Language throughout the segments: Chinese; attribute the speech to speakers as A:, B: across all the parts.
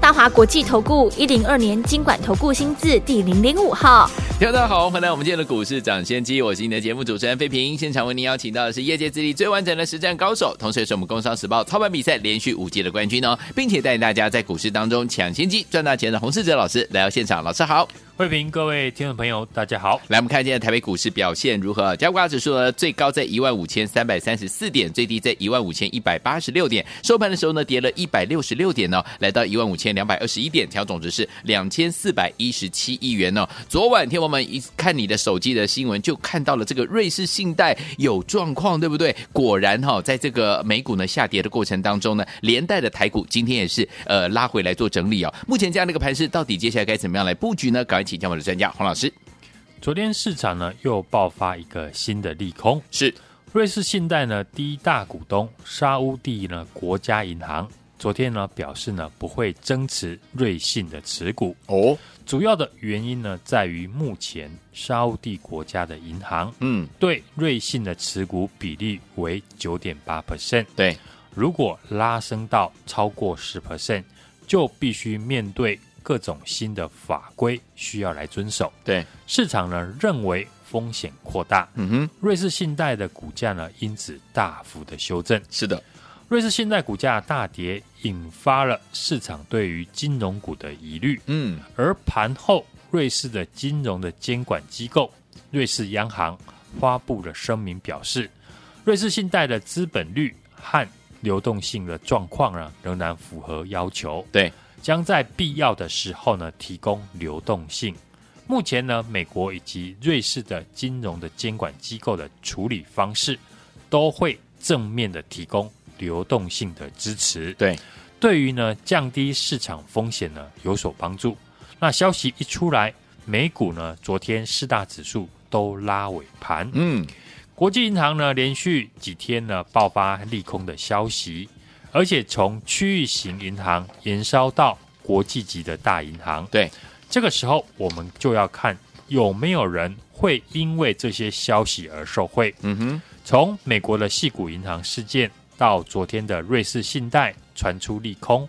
A: 大华国际投顾一零二年金管投顾新字第零零五
B: 号。大家好，欢迎来到我们今天的股市抢先机，我是你的节目主持人费平。现场为您邀请到的是业界资历最完整的实战高手，同时也是我们工商时报操盘比赛连续五届的冠军哦，并且带领大家在股市当中抢先机赚大钱的洪世哲老师来到现场，老师好。
C: 慧平，各位听众朋友，大家好。
B: 来，我们看今天台北股市表现如何？加权指数呢，最高在一万五千三百三十四点，最低在一万五千一百八十六点。收盘的时候呢，跌了一百六十六点呢、来到一万五千两百二十一点，调总值是两千四百一十七亿元呢、昨晚天我们一看你的手机的新闻，就看到了这个瑞士信贷有状况，对不对？果然哈、哦，在这个美股呢下跌的过程当中呢，连带的台股今天也是呃拉回来做整理哦。目前这样的一个盘势，到底接下来该怎么样来布局呢？赶快请教我们的专家黄老师。
C: 昨天市场呢又爆发一个新的利空，
B: 是。
C: 瑞士信贷呢第一大股东沙乌地呢国家银行。昨天呢表示呢不会增持瑞信的持股。
B: 哦，
C: 主要的原因呢在于目前沙乌地国家的银行
B: 嗯。
C: 对瑞信的持股比例为九点八 percent，
B: 对，
C: 如果拉升到超过十 percent，就必须面对。各种新的法规需要来遵守，
B: 对
C: 市场呢认为风险扩大，
B: 嗯哼，
C: 瑞士信贷的股价呢因此大幅的修正。
B: 是的，
C: 瑞士信贷股价大跌，引发了市场对于金融股的疑虑。
B: 嗯，
C: 而盘后，瑞士的金融的监管机构瑞士央行发布了声明，表示瑞士信贷的资本率和流动性的状况呢仍然符合要求。
B: 对。
C: 将在必要的时候呢提供流动性。目前呢，美国以及瑞士的金融的监管机构的处理方式，都会正面的提供流动性的支持。
B: 对，
C: 对于呢降低市场风险呢有所帮助。那消息一出来，美股呢昨天四大指数都拉尾盘。
B: 嗯，
C: 国际银行呢连续几天呢爆发利空的消息。而且从区域型银行延烧到国际级的大银行，
B: 对，
C: 这个时候我们就要看有没有人会因为这些消息而受贿。
B: 嗯哼，
C: 从美国的矽谷银行事件到昨天的瑞士信贷传出利空，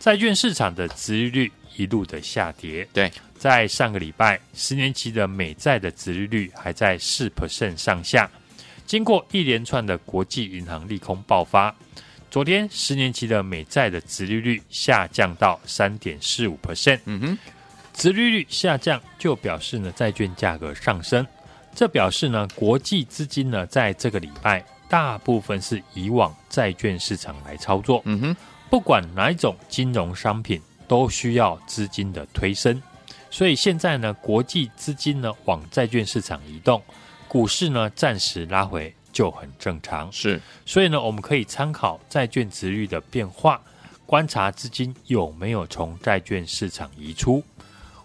C: 债券市场的殖利率一路的下跌。
B: 对，
C: 在上个礼拜，十年期的美债的殖利率还在四 percent 上下。经过一连串的国际银行利空爆发。昨天十年期的美债的殖利率下降到三点四五 percent，
B: 嗯哼，
C: 殖利率下降就表示呢债券价格上升，这表示呢国际资金呢在这个礼拜大部分是以往债券市场来操作，
B: 嗯哼，
C: 不管哪一种金融商品都需要资金的推升，所以现在呢国际资金呢往债券市场移动，股市呢暂时拉回。就很正常，
B: 是，
C: 所以呢，我们可以参考债券值率的变化，观察资金有没有从债券市场移出。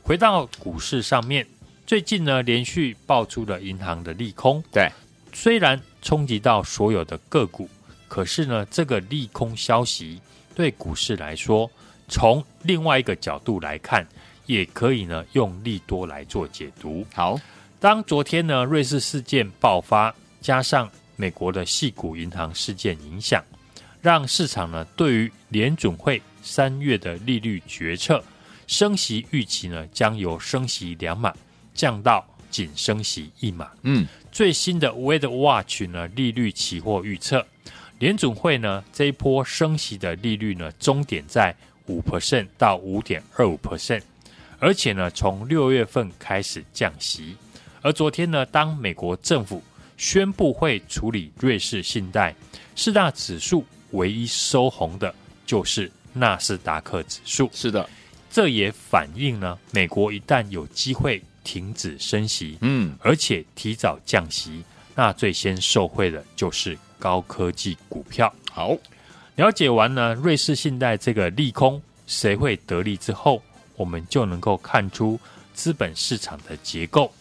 C: 回到股市上面，最近呢，连续爆出了银行的利空，
B: 对，
C: 虽然冲击到所有的个股，可是呢，这个利空消息对股市来说，从另外一个角度来看，也可以呢用利多来做解读。
B: 好，
C: 当昨天呢，瑞士事件爆发，加上美国的系股银行事件影响，让市场呢对于联准会三月的利率决策升息预期呢将由升息两码降到仅升息一码。
B: 嗯，
C: 最新的 w e a t Watch 呢利率期货预测，联准会呢这一波升息的利率呢终点在五 percent 到五点二五 percent，而且呢从六月份开始降息。而昨天呢，当美国政府宣布会处理瑞士信贷，四大指数唯一收红的就是纳斯达克指数。
B: 是的，
C: 这也反映呢，美国一旦有机会停止升息，
B: 嗯，
C: 而且提早降息，那最先受惠的就是高科技股票。
B: 好，
C: 了解完呢，瑞士信贷这个利空谁会得利之后，我们就能够看出资本市场的结构。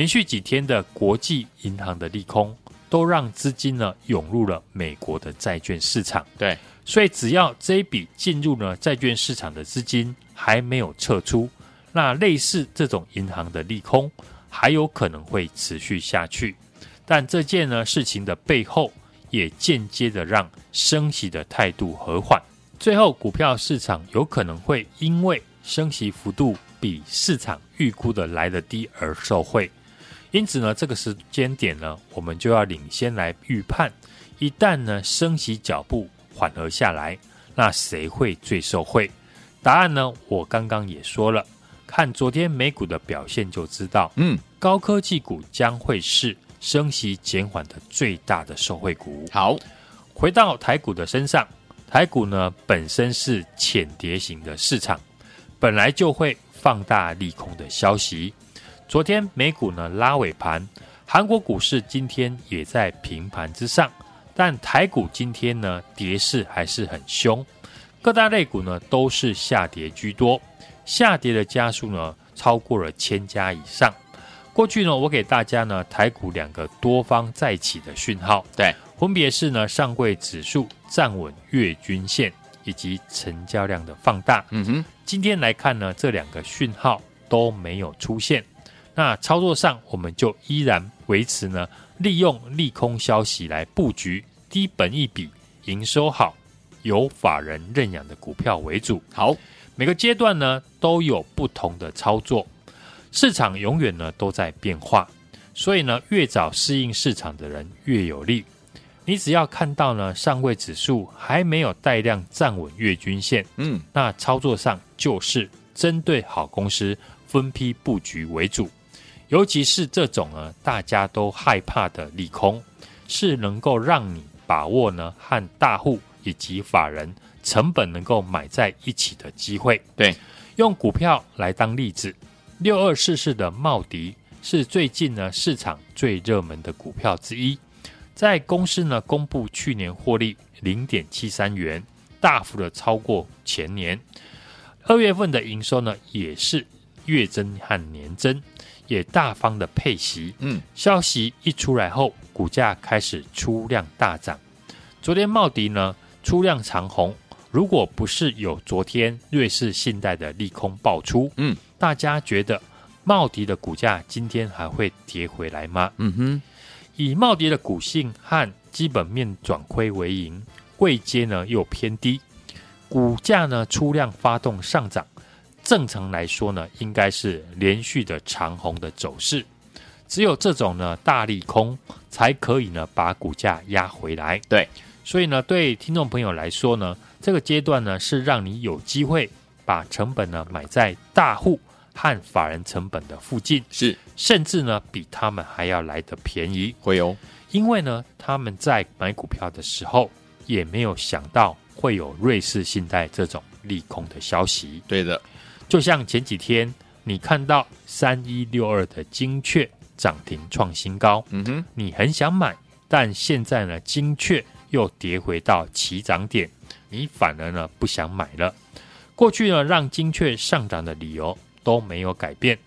C: 连续几天的国际银行的利空，都让资金呢涌入了美国的债券市场。
B: 对，
C: 所以只要这一笔进入呢债券市场的资金还没有撤出，那类似这种银行的利空还有可能会持续下去。但这件呢事情的背后，也间接的让升息的态度和缓，最后股票市场有可能会因为升息幅度比市场预估的来得低而受惠。因此呢，这个时间点呢，我们就要领先来预判，一旦呢升息脚步缓和下来，那谁会最受惠？答案呢，我刚刚也说了，看昨天美股的表现就知道，嗯，高科技股将会是升息减缓的最大的受惠股。
B: 好，
C: 回到台股的身上，台股呢本身是浅碟型的市场，本来就会放大利空的消息。昨天美股呢拉尾盘，韩国股市今天也在平盘之上，但台股今天呢跌势还是很凶，各大类股呢都是下跌居多，下跌的家数呢超过了千家以上。过去呢我给大家呢台股两个多方再起的讯号，
B: 对，
C: 分别是呢上柜指数站稳月均线以及成交量的放大。嗯哼，今天来看呢这两个讯号都没有出现。那操作上，我们就依然维持呢，利用利空消息来布局低本一笔、营收好、有法人认养的股票为主。
B: 好，
C: 每个阶段呢都有不同的操作，市场永远呢都在变化，所以呢越早适应市场的人越有利。你只要看到呢上位指数还没有带量站稳月均线，嗯，那操作上就是针对好公司分批布局为主。尤其是这种呢，大家都害怕的利空，是能够让你把握呢和大户以及法人成本能够买在一起的机会。
B: 对，
C: 用股票来当例子，六二四四的茂迪是最近呢市场最热门的股票之一，在公司呢公布去年获利零点七三元，大幅的超过前年，二月份的营收呢也是月增和年增。也大方的配息，嗯，消息一出来后，股价开始出量大涨。昨天茂迪呢出量长红，如果不是有昨天瑞士信贷的利空爆出，嗯，大家觉得茂迪的股价今天还会跌回来吗？嗯哼，以茂迪的股性和基本面转亏为盈，位阶呢又偏低，股价呢出量发动上涨。正常来说呢，应该是连续的长红的走势，只有这种呢大利空才可以呢把股价压回来。
B: 对，
C: 所以呢，对听众朋友来说呢，这个阶段呢是让你有机会把成本呢买在大户和法人成本的附近，
B: 是，
C: 甚至呢比他们还要来的便宜。
B: 会哦，
C: 因为呢他们在买股票的时候也没有想到会有瑞士信贷这种利空的消息。
B: 对的。
C: 就像前几天你看到三一六二的精确涨停创新高，嗯哼，你很想买，但现在呢，精确又跌回到起涨点，你反而呢不想买了。过去呢，让精确上涨的理由都没有改变。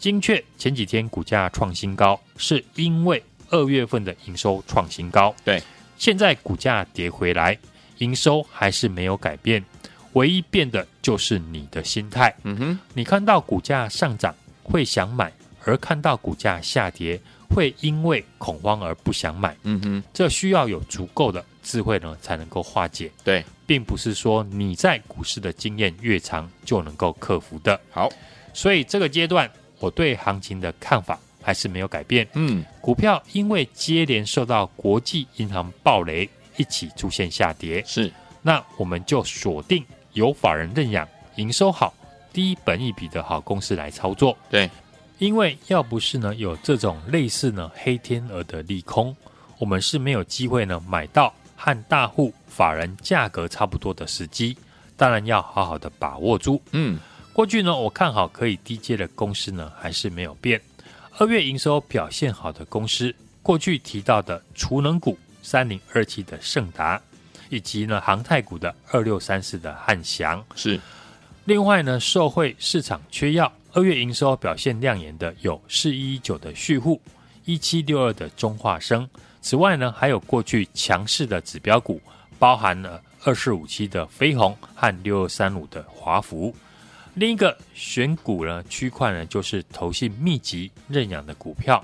C: 精确前几天股价创新高，是因为二月份的营收创新高。
B: 对，
C: 现在股价跌回来，营收还是没有改变。唯一变的就是你的心态。嗯哼，你看到股价上涨会想买，而看到股价下跌会因为恐慌而不想买。嗯哼，这需要有足够的智慧呢，才能够化解。
B: 对，
C: 并不是说你在股市的经验越长就能够克服的。
B: 好，
C: 所以这个阶段我对行情的看法还是没有改变。嗯，股票因为接连受到国际银行暴雷，一起出现下跌。
B: 是，
C: 那我们就锁定。有法人认养、营收好、低本益比的好公司来操作。
B: 对，
C: 因为要不是呢有这种类似呢黑天鹅的利空，我们是没有机会呢买到和大户法人价格差不多的时机。当然要好好的把握住。嗯，过去呢我看好可以低阶的公司呢还是没有变。二月营收表现好的公司，过去提到的储能股三零二七的盛达。以及呢，航太股的二六三四的汉翔
B: 是。
C: 另外呢，受惠市场缺药，二月营收表现亮眼的有四一一九的旭富，一七六二的中化生。此外呢，还有过去强势的指标股，包含了二四五七的飞鸿和六二三五的华孚。另一个选股呢区块呢，就是投信密集认养的股票。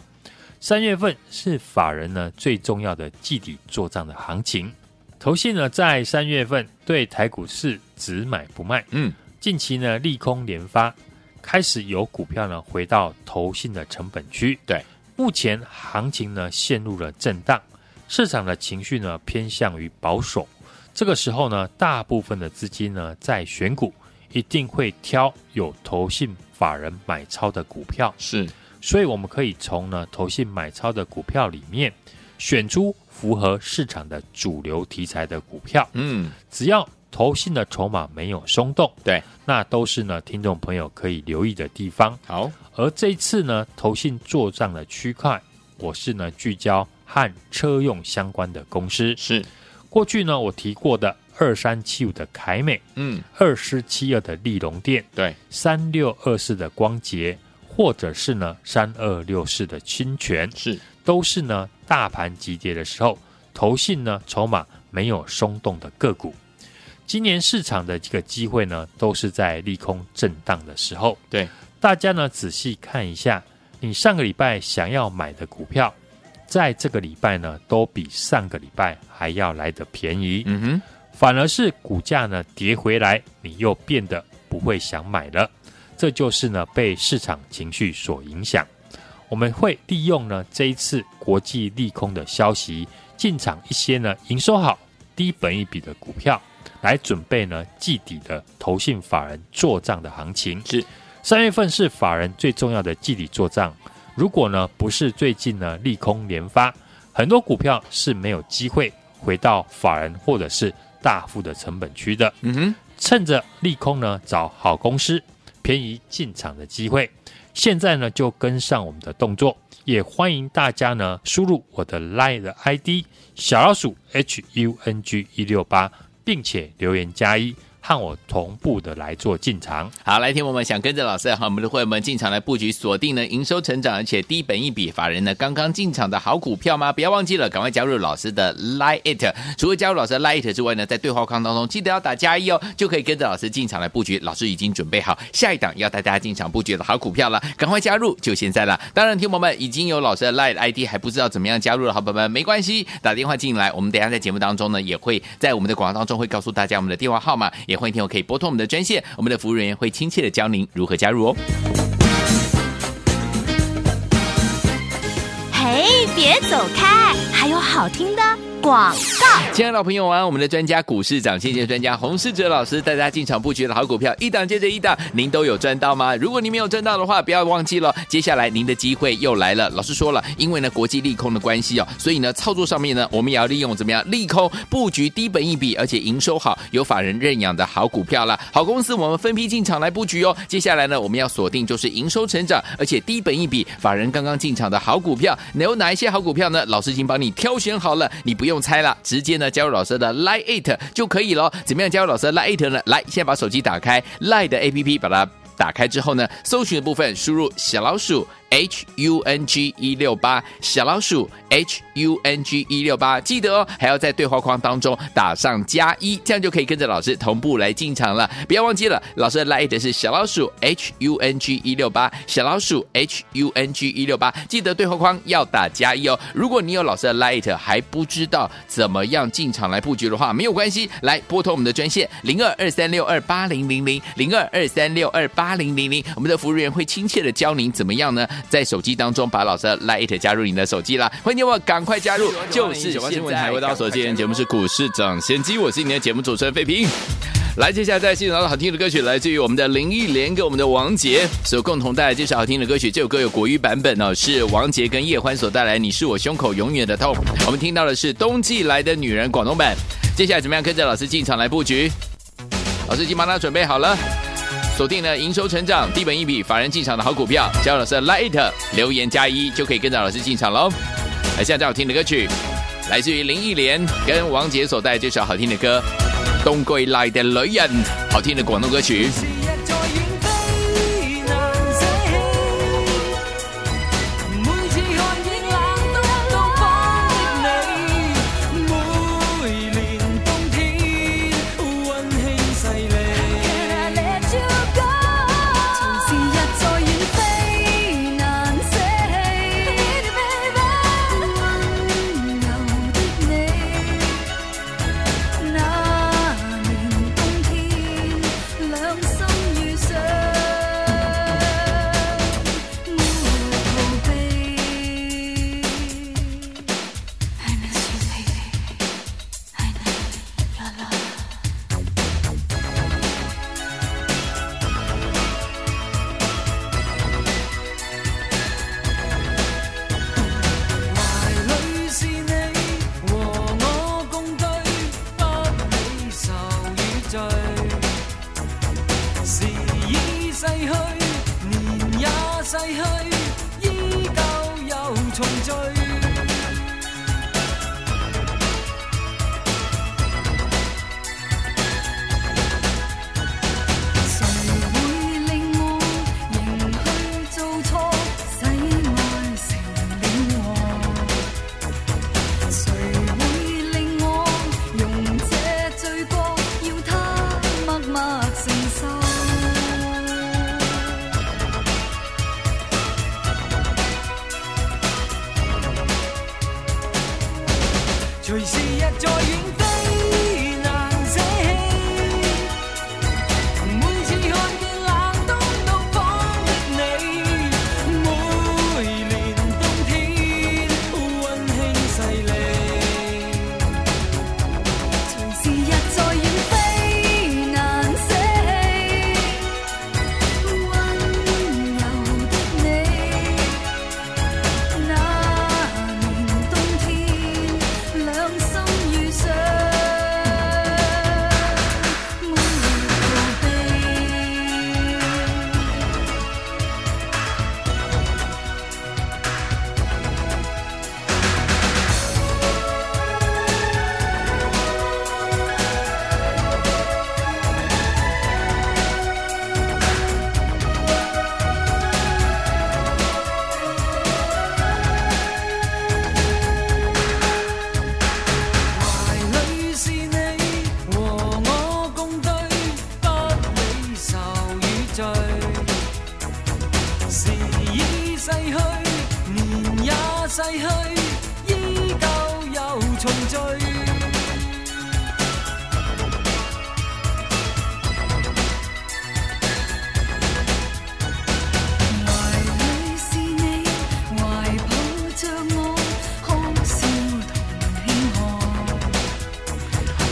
C: 三月份是法人呢最重要的季底做账的行情。投信呢在三月份对台股市只买不卖。嗯，近期呢利空连发，开始有股票呢回到投信的成本区。
B: 对，
C: 目前行情呢陷入了震荡，市场的情绪呢偏向于保守。这个时候呢，大部分的资金呢在选股。一定会挑有投信法人买超的股票，
B: 是，
C: 所以我们可以从呢投信买超的股票里面选出符合市场的主流题材的股票。嗯，只要投信的筹码没有松动，
B: 对，
C: 那都是呢听众朋友可以留意的地方。
B: 好，
C: 而这一次呢投信做账的区块，我是呢聚焦和车用相关的公司。
B: 是，
C: 过去呢我提过的。二三七五的凯美，嗯，二四七二的利隆电，
B: 对，
C: 三六二四的光捷，或者是呢三二六四的清泉，
B: 是，
C: 都是呢大盘急跌的时候，投信呢筹码没有松动的个股。今年市场的这个机会呢，都是在利空震荡的时候。
B: 对，
C: 大家呢仔细看一下，你上个礼拜想要买的股票，在这个礼拜呢，都比上个礼拜还要来的便宜。嗯哼。反而是股价呢跌回来，你又变得不会想买了，这就是呢被市场情绪所影响。我们会利用呢这一次国际利空的消息，进场一些呢营收好、低本一比的股票，来准备呢季底的投信法人做账的行情。
B: 是
C: 三月份是法人最重要的季底做账，如果呢不是最近呢利空连发，很多股票是没有机会回到法人或者是。大幅的成本区的，嗯哼，趁着利空呢，找好公司，便宜进场的机会。现在呢，就跟上我们的动作，也欢迎大家呢，输入我的 LINE 的 ID 小老鼠 H U N G 一六八，并且留言加一。和我同步的来做进场，
B: 好，来听我们想跟着老师和我们的会员们进场来布局锁定呢营收成长而且低本一笔法人呢刚刚进场的好股票吗？不要忘记了，赶快加入老师的 Lite。除了加入老师的 Lite 之外呢，在对话框当中记得要打加一哦，就可以跟着老师进场来布局。老师已经准备好下一档要带大家进场布局的好股票了，赶快加入，就现在了。当然，听我们已经有老师的 Lite ID 还不知道怎么样加入的好朋友们，没关系，打电话进来，我们等下在节目当中呢也会在我们的广告当中会告诉大家我们的电话号码，也欢迎听友可以拨通。我们的专线，我们的服务人员会亲切的教您如何加入哦。
A: 嘿，别走开，还有好听的广告。
B: 亲爱的老朋友啊，我们的专家股市长，谢谢专家洪世哲老师带大家进场布局的好股票，一档接着一档，您都有赚到吗？如果您没有赚到的话，不要忘记了，接下来您的机会又来了。老师说了，因为呢国际利空的关系哦，所以呢操作上面呢，我们也要利用怎么样利空布局低本一笔，而且营收好、有法人认养的好股票了。好公司我们分批进场来布局哦。接下来呢，我们要锁定就是营收成长，而且低本一笔、法人刚刚进场的好股票。能有哪一些好股票呢？老师已经帮你挑选好了，你不用不用猜了，直接呢加入老师的 Line It 就可以了。怎么样加入老师的 Line It 呢？来，先把手机打开 Line 的 APP，把它打开之后呢，搜寻的部分输入小老鼠。H U N G 一六八小老鼠 H U N G 一六八，记得哦，还要在对话框当中打上加一，这样就可以跟着老师同步来进场了。不要忘记了，老师的 LINE 是小老鼠 H U N G 一六八小老鼠 H U N G 一六八，记得对话框要打加一哦。如果你有老师的 LINE 还不知道怎么样进场来布局的话，没有关系，来拨通我们的专线零二二三六二八零零零零二二三六二八零零零，我们的服务员会亲切的教您怎么样呢？在手机当中把老师的 Light 加入你的手机啦，欢迎你们赶快加入，就是现在。回到手机节目是股市涨先机，我是你的节目主持人费平。来，接下来在欣赏到好听的歌曲，来自于我们的林忆莲跟我们的王杰所共同带来这首好听的歌曲。这首歌有国语版本哦，是王杰跟叶欢所带来《你是我胸口永远的痛》。我们听到的是《冬季来的女人》广东版。接下来怎么样跟着老师进场来布局？老师已经帮他准备好了。锁定了营收成长、低本一笔、法人进场的好股票，加入老师的 Lite 留言加一，就可以跟着老师进场喽。来，现在好听的歌曲，来自于林忆莲跟王杰所带这首好听的歌《冬归来的雷人》，好听的广东歌曲。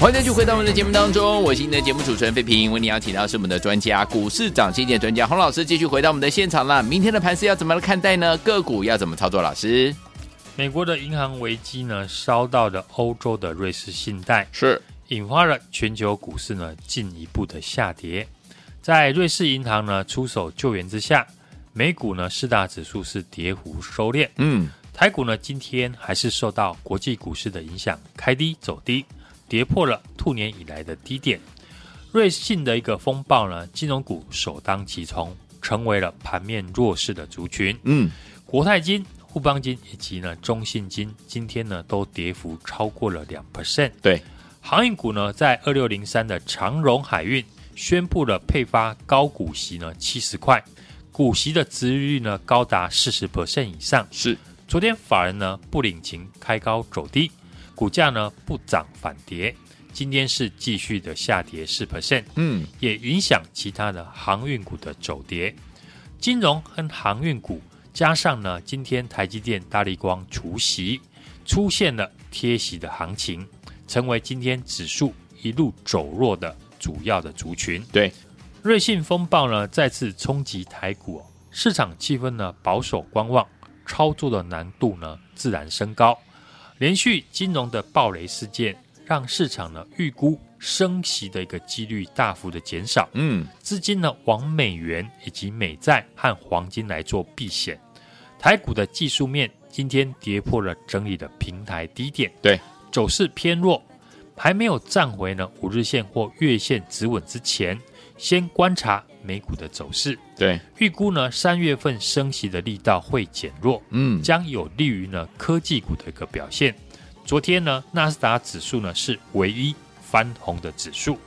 B: 欢迎继续回到我们的节目当中，我是你的节目主持人费平。为您邀请到是我们的专家，股市涨跌点专家洪老师，继续回到我们的现场了。明天的盘势要怎么来看待呢？个股要怎么操作？老师，
C: 美国的银行危机呢，烧到了欧洲的瑞士信贷，
B: 是
C: 引发了全球股市呢进一步的下跌。在瑞士银行呢出手救援之下，美股呢四大指数是跌幅收敛。
B: 嗯，
C: 台股呢今天还是受到国际股市的影响，开低走低。跌破了兔年以来的低点，瑞信的一个风暴呢，金融股首当其冲，成为了盘面弱势的族群。
B: 嗯，
C: 国泰金、富邦金以及呢中信金今天呢都跌幅超过了两 percent。
B: 对，
C: 航运股呢，在二六零三的长荣海运宣布了配发高股息呢七十块，股息的殖利率呢高达四十 percent 以上。
B: 是，
C: 昨天法人呢不领情，开高走低。股价呢不涨反跌，今天是继续的下跌四 percent，
B: 嗯，
C: 也影响其他的航运股的走跌。金融和航运股加上呢，今天台积电、大立光除息，出现了贴息的行情，成为今天指数一路走弱的主要的族群。
B: 对，
C: 瑞信风暴呢再次冲击台股，市场气氛呢保守观望，操作的难度呢自然升高。连续金融的暴雷事件，让市场呢预估升息的一个几率大幅的减少。
B: 嗯，
C: 资金呢往美元以及美债和黄金来做避险。台股的技术面今天跌破了整理的平台低点，
B: 对，
C: 走势偏弱，还没有站回呢五日线或月线止稳之前，先观察美股的走势。
B: 对，
C: 预估呢三月份升息的力道会减弱，
B: 嗯，
C: 将有利于呢科技股的一个表现。昨天呢纳斯达指数呢是唯一翻红的指数，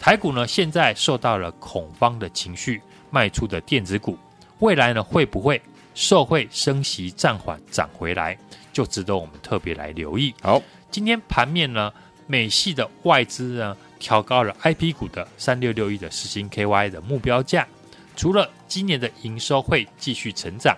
C: 台股呢现在受到了恐慌的情绪卖出的电子股，未来呢会不会受惠升息暂缓涨回来，就值得我们特别来留意。
B: 好，
C: 今天盘面呢美系的外资呢调高了 IP 股的三六六一的实行 KY 的目标价。除了今年的营收会继续成长，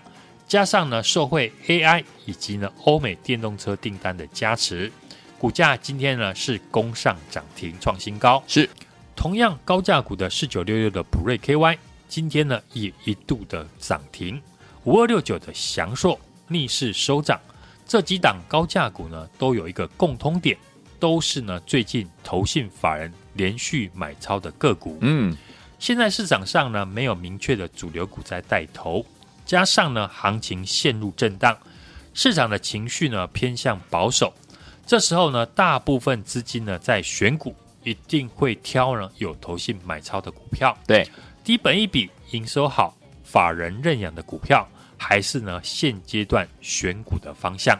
C: 加上呢受惠 AI 以及呢欧美电动车订单的加持，股价今天呢是攻上涨停创新高。
B: 是
C: 同样高价股的四九六六的普瑞 KY，今天呢也一度的涨停。五二六九的祥硕逆势收涨，这几档高价股呢都有一个共通点，都是呢最近投信法人连续买超的个股。
B: 嗯。
C: 现在市场上呢，没有明确的主流股在带头，加上呢行情陷入震荡，市场的情绪呢偏向保守，这时候呢大部分资金呢在选股，一定会挑呢有投信买超的股票，
B: 对，
C: 低本一笔、营收好、法人认养的股票，还是呢现阶段选股的方向。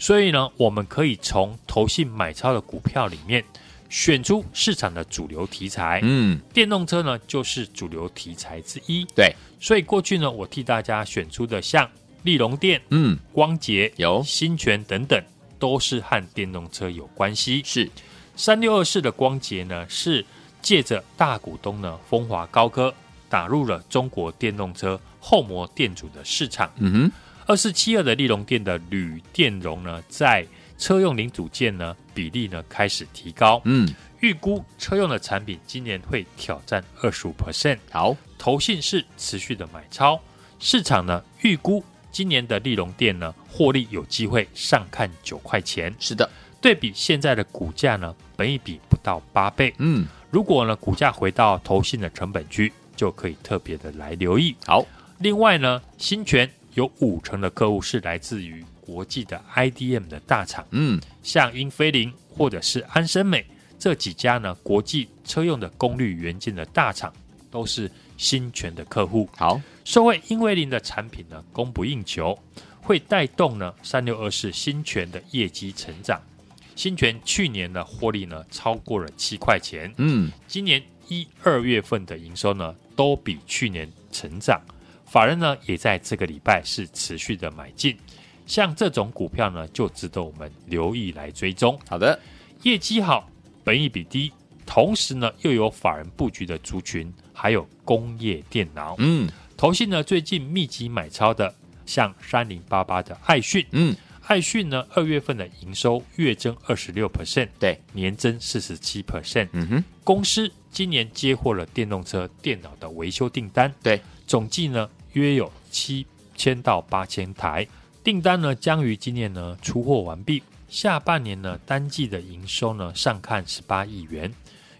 C: 所以呢，我们可以从投信买超的股票里面选出市场的主流题材。
B: 嗯，
C: 电动车呢就是主流题材之一。
B: 对，
C: 所以过去呢，我替大家选出的像立隆电、
B: 嗯，
C: 光洁、
B: 有
C: 新泉等等，都是和电动车有关系。
B: 是
C: 三六二四的光洁呢，是借着大股东呢风华高科打入了中国电动车后膜电阻的市场。
B: 嗯哼。
C: 二四七二的利隆电的铝电容呢，在车用零组件呢比例呢开始提高，
B: 嗯，
C: 预估车用的产品今年会挑战二十五 percent。
B: 好，
C: 投信是持续的买超，市场呢预估今年的利隆电呢获利有机会上看九块钱。
B: 是的，
C: 对比现在的股价呢，本一比不到八倍。
B: 嗯，
C: 如果呢股价回到投信的成本区，就可以特别的来留意。
B: 好，
C: 另外呢，新权。有五成的客户是来自于国际的 IDM 的大厂，
B: 嗯，像
C: 英飞凌或者是安森美这几家呢，国际车用的功率元件的大厂都是新全的客户。
B: 好，
C: 社会英飞凌的产品呢供不应求，会带动呢三六二四新权的业绩成长。新权去年的获利呢超过了七块钱，
B: 嗯，
C: 今年一二月份的营收呢都比去年成长。法人呢也在这个礼拜是持续的买进，像这种股票呢就值得我们留意来追踪。
B: 好的，
C: 业绩好，本益比低，同时呢又有法人布局的族群，还有工业电脑。
B: 嗯，
C: 投信呢最近密集买超的，像三零八八的爱讯。
B: 嗯，
C: 爱讯呢二月份的营收月增二十六 percent，
B: 对，
C: 年增四十七 percent。
B: 嗯哼，
C: 公司今年接获了电动车电脑的维修订单，
B: 对，
C: 总计呢。约有七千到八千台订单呢，将于今年呢出货完毕。下半年呢，单季的营收呢上看十八亿元，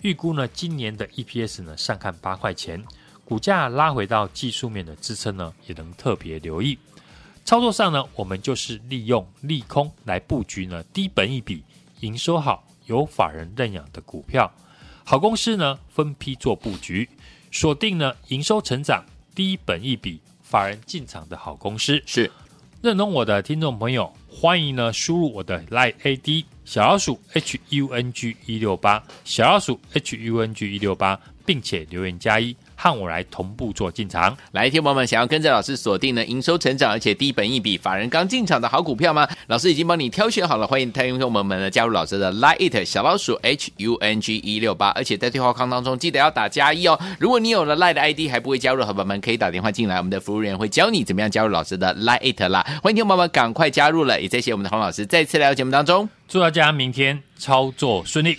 C: 预估呢今年的 EPS 呢上看八块钱，股价拉回到技术面的支撑呢，也能特别留意。操作上呢，我们就是利用利空来布局呢低本一笔、营收好、有法人认养的股票，好公司呢分批做布局，锁定呢营收成长。低本一笔法人进场的好公司
B: 是
C: 认同我的听众朋友，欢迎呢输入我的 LINE ID 小老鼠 H U N G 一六八小老鼠 H U N G 一六八，并且留言加一。和我来同步做进场，
B: 来，听友们想要跟着老师锁定呢营收成长而且低本一比法人刚进场的好股票吗？老师已经帮你挑选好了，欢迎听众朋友们呢加入老师的 Lite 小老鼠 H U N G 一六八，而且在对话框当中记得要打加一哦。如果你有了 Lite ID 还不会加入，伙伴们可以打电话进来，我们的服务员会教你怎么样加入老师的 Lite 啦。欢迎听众朋友们赶快加入了，也谢谢我们的洪老师再次来到节目当中，
C: 祝大家明天操作顺利。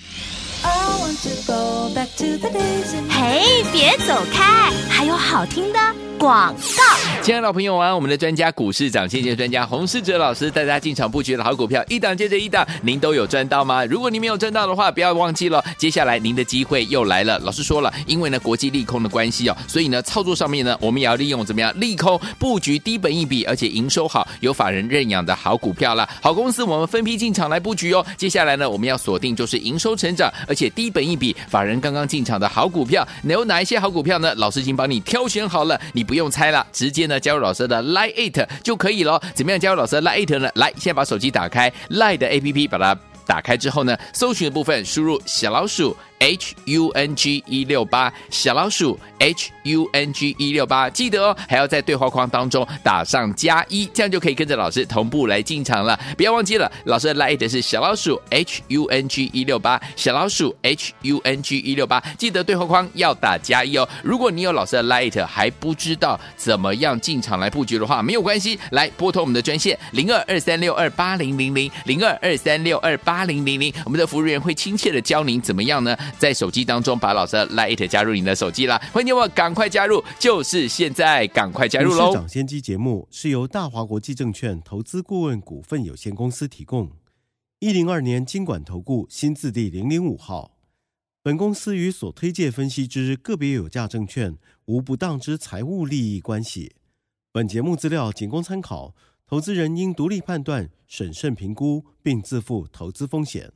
A: 嘿，别走开，还有好听的广告。
B: 亲爱的老朋友啊，我们的专家股市涨跌专家洪世哲老师带大家进场布局的好股票，一档接着一档，您都有赚到吗？如果您没有赚到的话，不要忘记了，接下来您的机会又来了。老师说了，因为呢国际利空的关系哦，所以呢操作上面呢，我们也要利用怎么样利空布局低本一笔，而且营收好、有法人认养的好股票啦。好公司我们分批进场来布局哦。接下来呢，我们要锁定就是营收成长，而且低本一笔、法人刚刚进场的好股票。有哪一些好股票呢？老师已经帮你挑选好了，你不用猜了，直接呢加入老师的 Line It 就可以了。怎么样加入老师的 Line It 呢？来，先把手机打开 Line 的 APP，把它打开之后呢，搜寻的部分输入小老鼠 H U N G 一六八，小老鼠 H U N G 一六八，记得哦，还要在对话框当中打上加一，这样就可以跟着老师同步来进场了。不要忘记了，老师的 Line 是小老鼠 H U N G 一六八，小老鼠 H U N G 一六八，记得对话框要打加一哦。如果你有老师的 Line 还不知道怎么样进场来布局的话，没有关系，来拨通我们的专线零二二三六二八零零零零二二三六二八零零零，我们的服务员会亲切的教您怎么样呢？在手机当中把老师的 light 加入你的手机啦，欢迎你们赶快加入，就是现在，赶快加入喽！
D: 市长先机节目是由大华国际证券投资顾问股份有限公司提供，一零二年金管投顾新字第零零五号。本公司与所推介分析之个别有价证券无不当之财务利益关系。本节目资料仅供参考，投资人应独立判断、审慎评估，并自负投资风险。